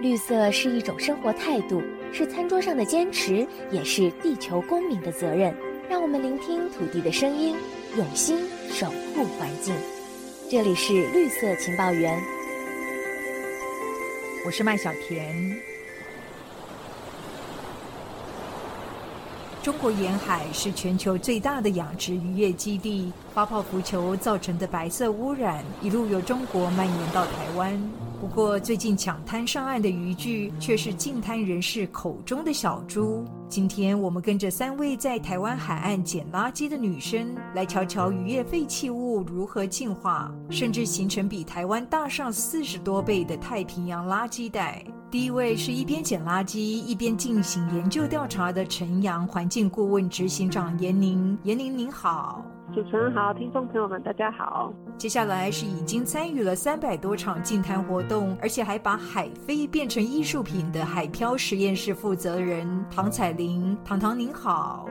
绿色是一种生活态度，是餐桌上的坚持，也是地球公民的责任。让我们聆听土地的声音，用心守护环境。这里是绿色情报员，我是麦小甜。中国沿海是全球最大的养殖渔业基地，发泡浮球造成的白色污染一路由中国蔓延到台湾。不过，最近抢滩上岸的渔具却是近滩人士口中的小猪。今天我们跟着三位在台湾海岸捡垃圾的女生，来瞧瞧渔业废弃物如何进化，甚至形成比台湾大上四十多倍的太平洋垃圾带。第一位是一边捡垃圾一边进行研究调查的晨阳环境顾问执行长严宁。严宁您好，主持人好，听众朋友们大家好。接下来是已经参与了三百多场净滩活动，而且还把海飞变成艺术品的海漂实验室负责人唐彩玲。唐唐您好，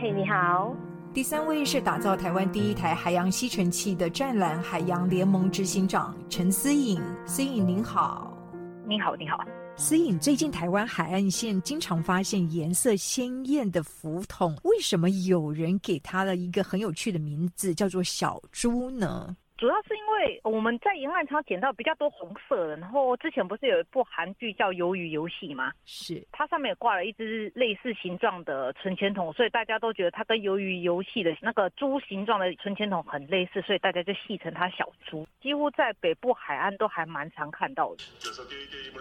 嘿你好。第三位是打造台湾第一台海洋吸尘器的湛蓝海洋联盟执行长陈思颖。思颖您好，你好你好。思颖，最近台湾海岸线经常发现颜色鲜艳的浮筒，为什么有人给它了一个很有趣的名字，叫做小猪呢？主要是因为我们在沿岸常捡到比较多红色的，然后之前不是有一部韩剧叫《鱿鱼游戏》吗？是，它上面也挂了一只类似形状的存钱筒，所以大家都觉得它跟《鱿鱼游戏》的那个猪形状的存钱筒很类似，所以大家就戏称它小猪。几乎在北部海岸都还蛮常看到的。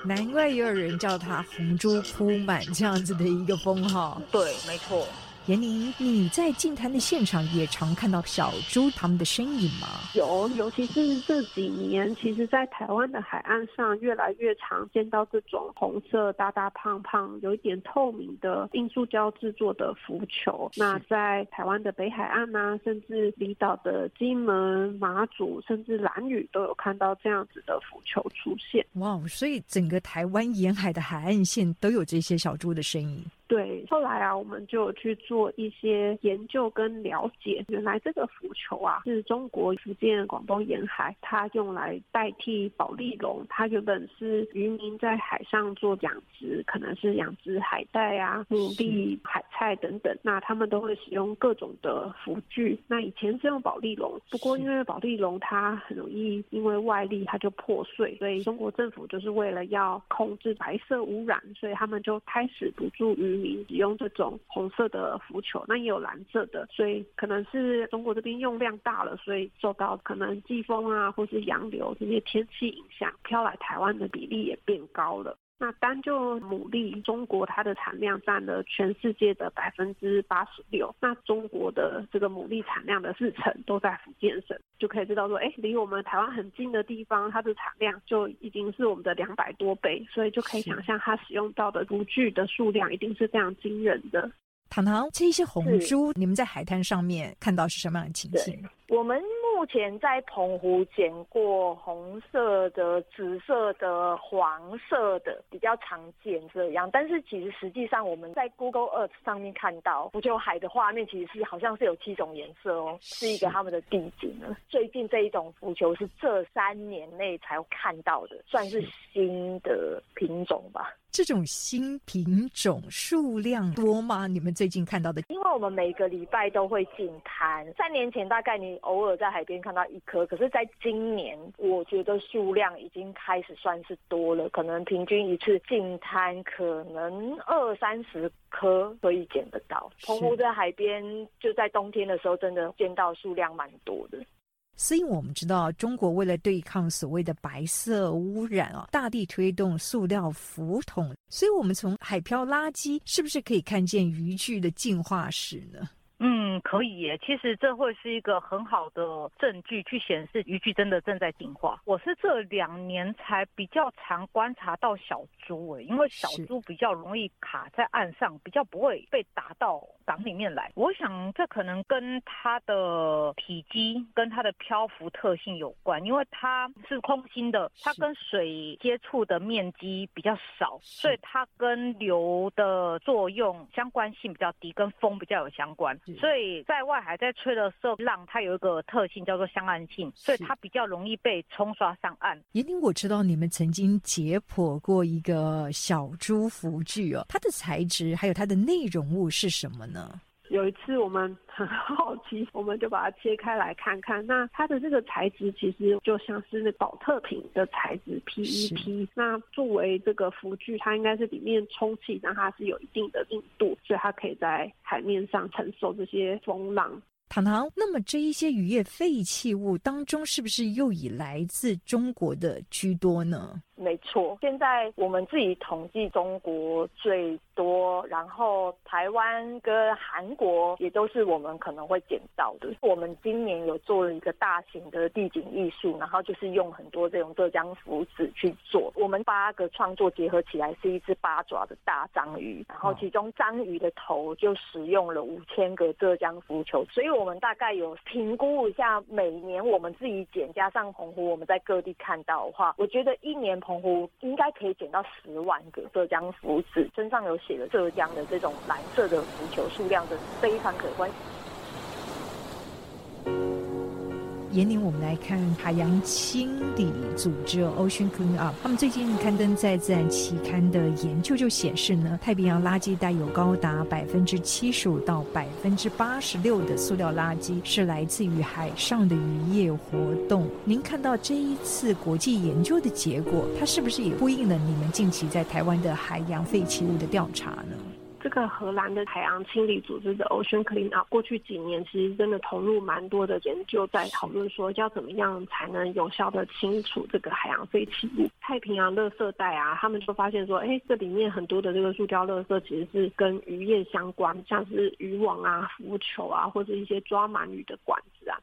难怪也有人叫它“红猪铺满”这样子的一个封号。对，没错。严宁，你在净滩的现场也常看到小猪他们的身影吗？有，尤其是这几年，其实，在台湾的海岸上，越来越常见到这种红色、大大胖胖、有一点透明的硬塑胶制作的浮球。那在台湾的北海岸啊，甚至离岛的金门、马祖，甚至兰屿，都有看到这样子的浮球出现。哇，所以整个台湾沿海的海岸线都有这些小猪的身影。对，后来啊，我们就去做一些研究跟了解，原来这个浮球啊，是中国福建、广东沿海，它用来代替保利龙。它原本是渔民在海上做养殖，可能是养殖海带啊、牡蛎、海菜等等，那他们都会使用各种的浮具。那以前是用保利龙，不过因为保利龙它很容易因为外力它就破碎，所以中国政府就是为了要控制白色污染，所以他们就开始补助渔。民使用这种红色的浮球，那也有蓝色的，所以可能是中国这边用量大了，所以受到可能季风啊或是洋流这些天气影响，飘来台湾的比例也变高了。那单就牡蛎，中国它的产量占了全世界的百分之八十六，那中国的这个牡蛎产量的四成都在福建省，就可以知道说，哎，离我们台湾很近的地方，它的产量就已经是我们的两百多倍，所以就可以想象它使用到的炉具的数量一定是非常惊人的。糖糖，这些红珠，你们在海滩上面看到是什么样的情形？我们目前在澎湖捡过红色的、紫色的、黄色的，比较常见这样。但是其实实际上我们在 Google Earth 上面看到浮球海的画面，其实是好像是有七种颜色哦，是一个他们的地景呢。最近这一种浮球是这三年内才看到的，算是新的品种吧。这种新品种数量多吗？你们最近看到的？因为我们每个礼拜都会进滩，三年前大概你偶尔在海边看到一颗，可是在今年，我觉得数量已经开始算是多了，可能平均一次进滩可能二三十颗可以捡得到。澎湖的海边就在冬天的时候，真的见到数量蛮多的。所以我们知道，中国为了对抗所谓的白色污染啊，大力推动塑料浮桶。所以，我们从海漂垃圾是不是可以看见渔具的进化史呢？嗯，可以耶。其实这会是一个很好的证据，去显示渔具真的正在进化。我是这两年才比较常观察到小猪诶，因为小猪比较容易卡在岸上，比较不会被打到港里面来。我想这可能跟它的体积跟它的漂浮特性有关，因为它是空心的，它跟水接触的面积比较少，所以它跟流的作用相关性比较低，跟风比较有相关。所以在外海在吹的时候，浪它有一个特性叫做向岸性，所以它比较容易被冲刷上岸。严宁，我知道你们曾经解剖过一个小猪浮具哦，它的材质还有它的内容物是什么呢？有一次我们很好奇，我们就把它切开来看看。那它的这个材质其实就像是那保特瓶的材质 PET。那作为这个浮具，它应该是里面充气，让它是有一定的硬度，所以它可以在海面上承受这些风浪。糖糖，那么这一些渔业废弃物当中，是不是又以来自中国的居多呢？没错，现在我们自己统计，中国最多，然后台湾跟韩国也都是我们可能会捡到的。我们今年有做了一个大型的地景艺术，然后就是用很多这种浙江福纸去做。我们八个创作结合起来是一只八爪的大章鱼，然后其中章鱼的头就使用了五千个浙江浮球，所以我们大概有评估一下，每年我们自己捡加上澎湖我们在各地看到的话，我觉得一年。澎湖应该可以捡到十万个浙江福纸，身上有写的浙江的这种蓝色的浮球，数量的非常可观。严宁，我们来看海洋清理组织 Ocean Clean Up，他们最近刊登在《自然》期刊的研究就显示呢，太平洋垃圾带有高达百分之七十五到百分之八十六的塑料垃圾是来自于海上的渔业活动。您看到这一次国际研究的结果，它是不是也呼应了你们近期在台湾的海洋废弃物的调查呢？这个荷兰的海洋清理组织的 Ocean Clean Up，过去几年其实真的投入蛮多的研究，在讨论说要怎么样才能有效的清除这个海洋废弃物。太平洋垃圾袋啊，他们就发现说，哎，这里面很多的这个塑胶垃圾其实是跟渔业相关，像是渔网啊、浮球啊，或者一些抓鳗鱼的管子啊。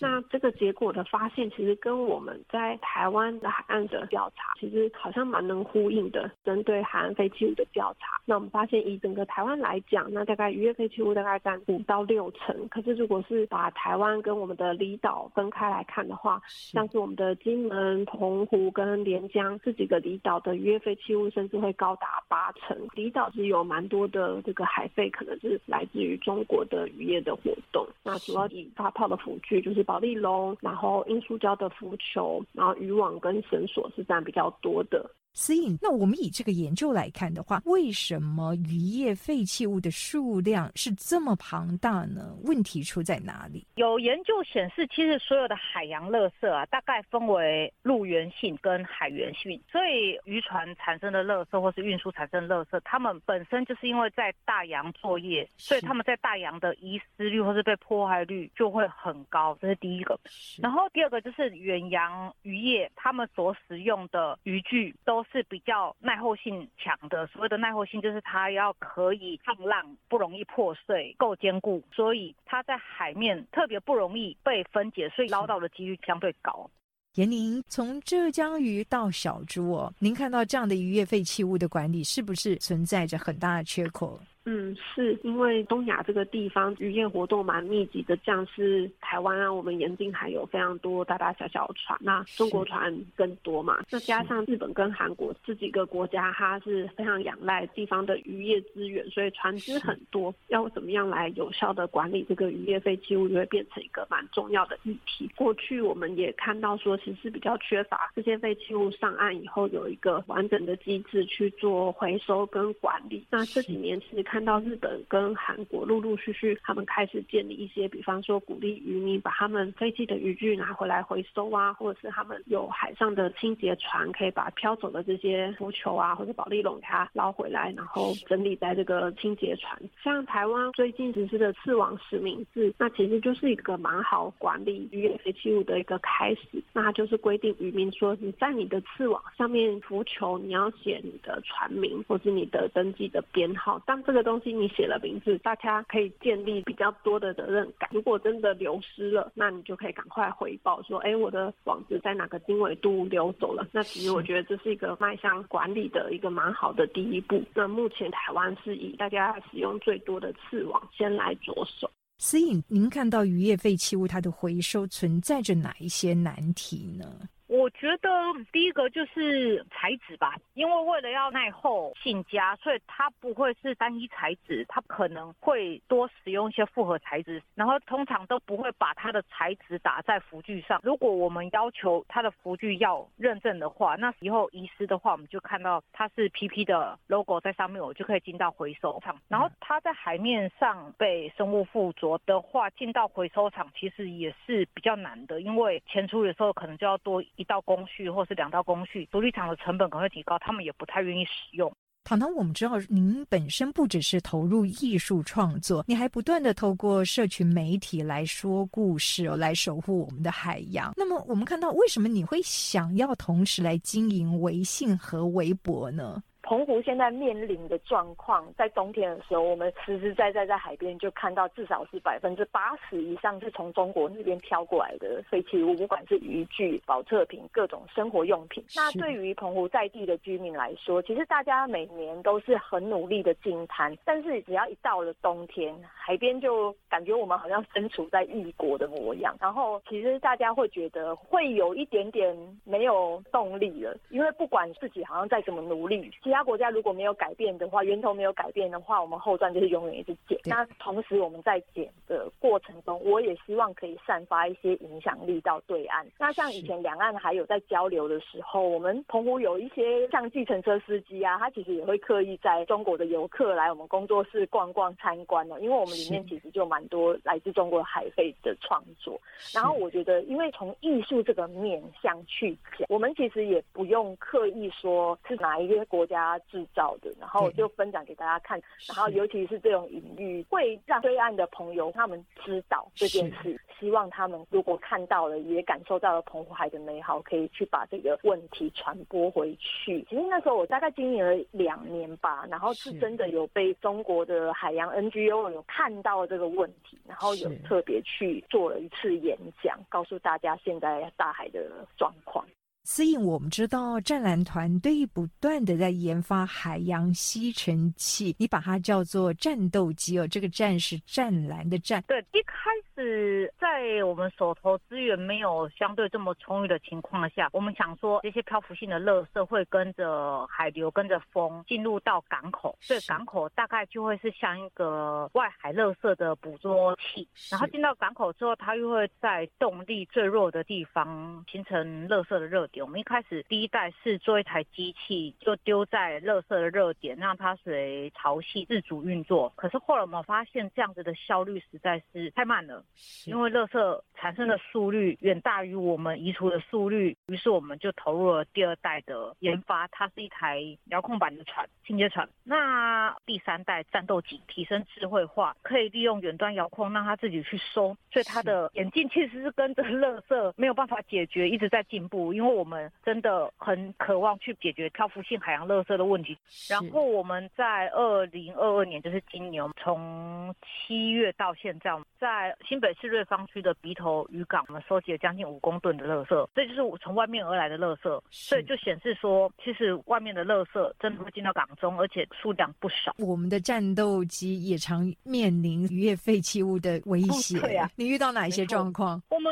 那这个结果的发现，其实跟我们在台湾的海岸的调查，其实好像蛮能呼应的。针对海岸废弃物的调查，那我们发现以整个台湾来讲，那大概渔业废弃物大概占五到六成。可是如果是把台湾跟我们的离岛分开来看的话，像是我们的金门、澎湖跟连江这几个离岛的渔业废弃物，甚至会高达八成。离岛是有蛮多的这个海废，可能是来自于中国的渔业的活动。那主要以发泡的浮具。就是保利龙，然后硬塑胶的浮球，然后渔网跟绳索是占比较多的。所以，那我们以这个研究来看的话，为什么渔业废弃物的数量是这么庞大呢？问题出在哪里？有研究显示，其实所有的海洋垃圾啊，大概分为陆源性跟海源性。所以，渔船产生的垃圾或是运输产生的垃圾，它们本身就是因为在大洋作业，所以他们在大洋的遗失率或是被破坏率就会很高。这是第一个。然后第二个就是远洋渔业，他们所使用的渔具都。是比较耐候性强的，所谓的耐候性就是它要可以抗浪，不容易破碎，够坚固，所以它在海面特别不容易被分解，所以捞到的几率相对高。严宁，从浙江鱼到小猪哦，您看到这样的渔业废弃物的管理是不是存在着很大的缺口？嗯，是因为东亚这个地方渔业活动蛮密集的，像是台湾啊，我们沿境还有非常多大大小小的船，那中国船更多嘛。那加上日本跟韩国这几个国家，它是非常仰赖地方的渔业资源，所以船只很多。要怎么样来有效的管理这个渔业废弃物，就会变成一个蛮重要的议题。过去我们也看到说，其实比较缺乏这些废弃物上岸以后有一个完整的机制去做回收跟管理。那这几年其实看。看到日本跟韩国陆陆续续，他们开始建立一些，比方说鼓励渔民把他们废弃的渔具拿回来回收啊，或者是他们有海上的清洁船，可以把漂走的这些浮球啊或者保利龙给它捞回来，然后整理在这个清洁船。像台湾最近实施的刺网实名制，那其实就是一个蛮好管理渔业废弃物的一个开始。那它就是规定渔民说，你在你的刺网上面浮球，你要写你的船名或是你的登记的编号。当这个东西你写了名字，大家可以建立比较多的责任感。如果真的流失了，那你就可以赶快回报说，哎，我的网子在哪个经纬度流走了。那其实我觉得这是一个迈向管理的一个蛮好的第一步。那目前台湾是以大家使用最多的刺网先来着手。所以您看到渔业废弃物它的回收存在着哪一些难题呢？我觉得第一个就是材质吧，因为为了要耐候性佳，所以它不会是单一材质，它可能会多使用一些复合材质，然后通常都不会把它的材质打在浮具上。如果我们要求它的浮具要认证的话，那以后遗失的话，我们就看到它是 PP 的 logo 在上面，我就可以进到回收厂。然后它在海面上被生物附着的话，进到回收厂其实也是比较难的，因为前出的时候可能就要多一道工序或是两道工序，独立厂的成本可能会提高，他们也不太愿意使用。糖糖，我们知道您本身不只是投入艺术创作，你还不断的透过社群媒体来说故事，来守护我们的海洋。那么，我们看到为什么你会想要同时来经营微信和微博呢？澎湖现在面临的状况，在冬天的时候，我们实实在在在海边就看到，至少是百分之八十以上是从中国那边飘过来的废弃物，不管是渔具、保特瓶、各种生活用品。那对于澎湖在地的居民来说，其实大家每年都是很努力的进滩，但是只要一到了冬天，海边就感觉我们好像身处在异国的模样。然后，其实大家会觉得会有一点点没有动力了，因为不管自己好像再怎么努力，其他。国家如果没有改变的话，源头没有改变的话，我们后段就是永远一直减。那同时我们在减的过程中，我也希望可以散发一些影响力到对岸。那像以前两岸还有在交流的时候，我们澎湖有一些像计程车司机啊，他其实也会刻意在中国的游客来我们工作室逛逛参观的，因为我们里面其实就蛮多来自中国海费的创作。然后我觉得，因为从艺术这个面向去讲，我们其实也不用刻意说是哪一个国家。制造的，然后就分享给大家看，然后尤其是这种隐喻，会让对岸的朋友他们知道这件事。希望他们如果看到了，也感受到了澎湖海的美好，可以去把这个问题传播回去。其实那时候我大概经营了两年吧，然后是真的有被中国的海洋 NGO 有看到这个问题，然后有特别去做了一次演讲，告诉大家现在大海的状况。所以我们知道，湛蓝团队不断的在研发海洋吸尘器，你把它叫做战斗机哦。这个“战”是湛蓝的“战”。对，一开始在我们手头资源没有相对这么充裕的情况下，我们想说这些漂浮性的垃圾会跟着海流、跟着风进入到港口，所以港口大概就会是像一个外海垃圾的捕捉器。然后进到港口之后，它又会在动力最弱的地方形成垃圾的热点。我们一开始第一代是做一台机器，就丢在垃圾的热点，让它随潮汐自主运作。可是后来我们发现这样子的效率实在是太慢了，因为垃圾产生的速率远大于我们移除的速率。于是我们就投入了第二代的研发，它是一台遥控版的船，清洁船。那第三代战斗机提升智慧化，可以利用远端遥控让它自己去收，所以它的眼镜其实是跟着乐色没有办法解决，一直在进步，因为我。们真的很渴望去解决漂浮性海洋乐色的问题。然后我们在二零二二年，就是今年，从七月到现在，在新北市瑞芳区的鼻头渔港，我们收集了将近五公吨的垃圾。这就是从外面而来的垃圾，所以就显示说，其实外面的垃圾真的会进到港中，而且数量不少。我们的战斗机也常面临渔业废弃物的威胁。对啊，你遇到哪一些状况？我们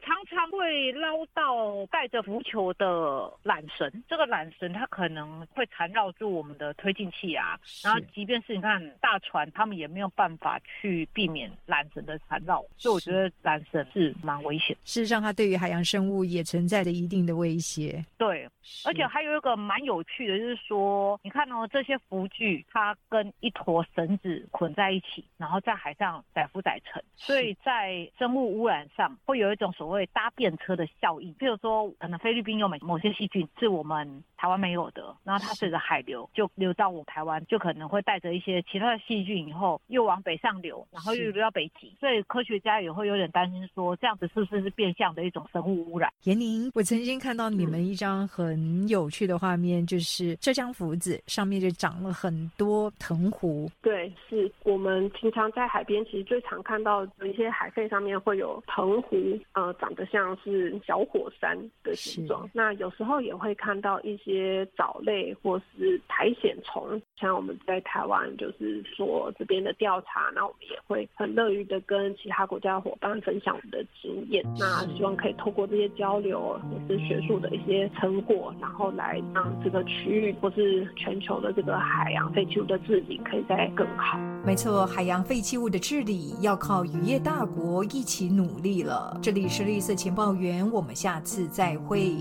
常常会捞到带着浮球。球的缆绳，这个缆绳它可能会缠绕住我们的推进器啊，然后即便是你看大船，他们也没有办法去避免缆绳的缠绕，所以我觉得缆绳是蛮危险。事实上，它对于海洋生物也存在着一定的威胁。对，而且还有一个蛮有趣的，就是说，你看哦，这些浮具它跟一坨绳子捆在一起，然后在海上载浮载沉，所以在生物污染上会有一种所谓搭便车的效应，比如说可能菲律宾。有某某些细菌是我们台湾没有的，然后它随着海流就流到我台湾，就可能会带着一些其他的细菌，以后又往北上流，然后又流到北极，所以科学家也会有点担心，说这样子是不是是变相的一种生物污染？严宁，我曾经看到你们一张很很有趣的画面，就是浙江福子上面就长了很多藤壶。对，是我们平常在海边其实最常看到的一些海废上面会有藤壶，呃，长得像是小火山的形状。那有时候也会看到一些藻类或是苔藓虫。像我们在台湾就是做这边的调查，那我们也会很乐于的跟其他国家的伙伴分享我们的经验。那希望可以透过这些交流或是学术的一些成果，然后来让这个区域或是全球的这个海洋废弃物的治理可以再更好。没错，海洋废弃物的治理要靠渔业大国一起努力了。这里是绿色情报员，我们下次再会。